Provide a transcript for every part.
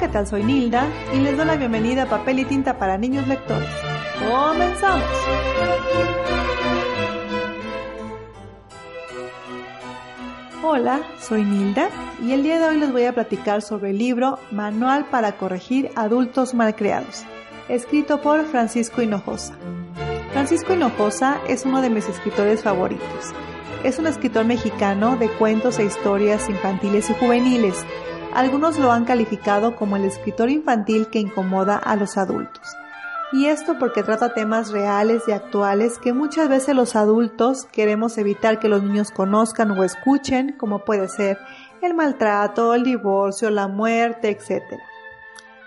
¿qué tal? Soy Nilda y les doy la bienvenida a Papel y Tinta para Niños Lectores. ¡Comenzamos! Hola, soy Nilda y el día de hoy les voy a platicar sobre el libro Manual para corregir adultos malcriados, escrito por Francisco Hinojosa. Francisco Hinojosa es uno de mis escritores favoritos. Es un escritor mexicano de cuentos e historias infantiles y juveniles algunos lo han calificado como el escritor infantil que incomoda a los adultos. Y esto porque trata temas reales y actuales que muchas veces los adultos queremos evitar que los niños conozcan o escuchen, como puede ser el maltrato, el divorcio, la muerte, etc.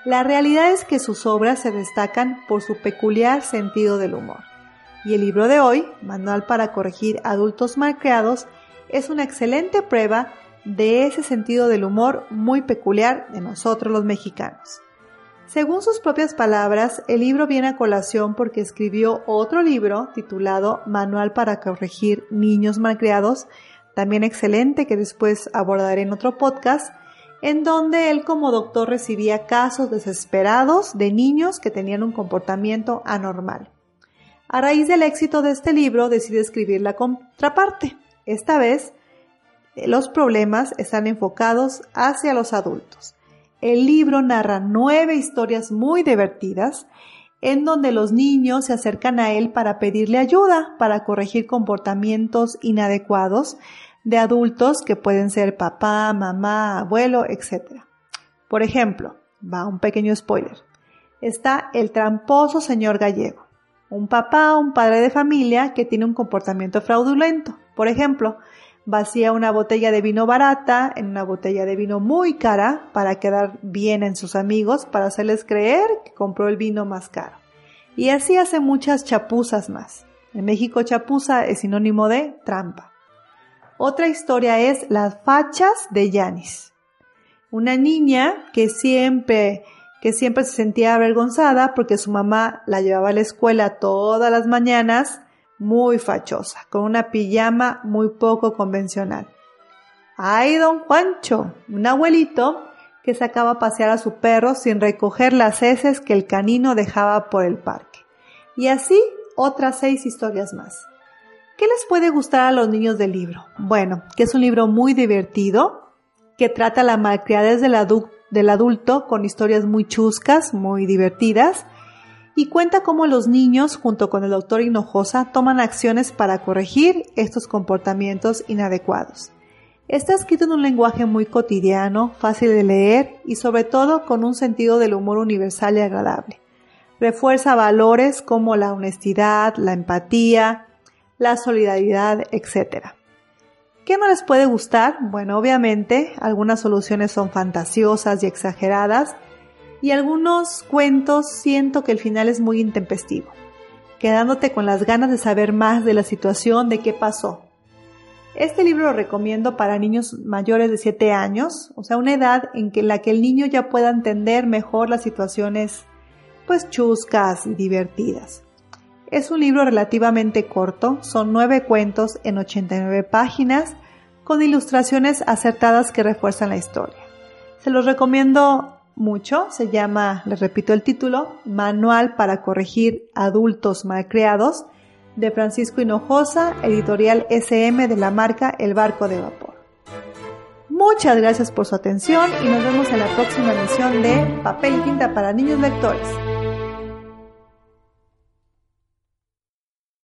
La realidad es que sus obras se destacan por su peculiar sentido del humor. Y el libro de hoy, Manual para corregir adultos malcriados, es una excelente prueba de ese sentido del humor muy peculiar de nosotros los mexicanos. Según sus propias palabras, el libro viene a colación porque escribió otro libro titulado Manual para corregir niños malcriados, también excelente que después abordaré en otro podcast, en donde él como doctor recibía casos desesperados de niños que tenían un comportamiento anormal. A raíz del éxito de este libro decide escribir la contraparte, esta vez los problemas están enfocados hacia los adultos. El libro narra nueve historias muy divertidas en donde los niños se acercan a él para pedirle ayuda para corregir comportamientos inadecuados de adultos que pueden ser papá, mamá, abuelo, etc. Por ejemplo, va un pequeño spoiler. Está el tramposo señor gallego, un papá, un padre de familia que tiene un comportamiento fraudulento. Por ejemplo, vacía una botella de vino barata en una botella de vino muy cara para quedar bien en sus amigos, para hacerles creer que compró el vino más caro. Y así hace muchas chapuzas más. En México chapuza es sinónimo de trampa. Otra historia es las fachas de Yanis. Una niña que siempre que siempre se sentía avergonzada porque su mamá la llevaba a la escuela todas las mañanas muy fachosa, con una pijama muy poco convencional. ¡Ay, don Juancho! Un abuelito que sacaba a pasear a su perro sin recoger las heces que el canino dejaba por el parque. Y así otras seis historias más. ¿Qué les puede gustar a los niños del libro? Bueno, que es un libro muy divertido, que trata la malcriadez del, del adulto con historias muy chuscas, muy divertidas, y cuenta cómo los niños, junto con el doctor Hinojosa, toman acciones para corregir estos comportamientos inadecuados. Está escrito en un lenguaje muy cotidiano, fácil de leer y sobre todo con un sentido del humor universal y agradable. Refuerza valores como la honestidad, la empatía, la solidaridad, etc. ¿Qué no les puede gustar? Bueno, obviamente algunas soluciones son fantasiosas y exageradas, y algunos cuentos siento que el final es muy intempestivo, quedándote con las ganas de saber más de la situación, de qué pasó. Este libro lo recomiendo para niños mayores de 7 años, o sea, una edad en que la que el niño ya pueda entender mejor las situaciones pues chuscas y divertidas. Es un libro relativamente corto, son nueve cuentos en 89 páginas con ilustraciones acertadas que refuerzan la historia. Se los recomiendo mucho. Se llama, les repito el título, Manual para corregir adultos malcriados de Francisco Hinojosa, editorial SM de la marca El Barco de Vapor. Muchas gracias por su atención y nos vemos en la próxima emisión de Papel y Tinta para Niños Lectores.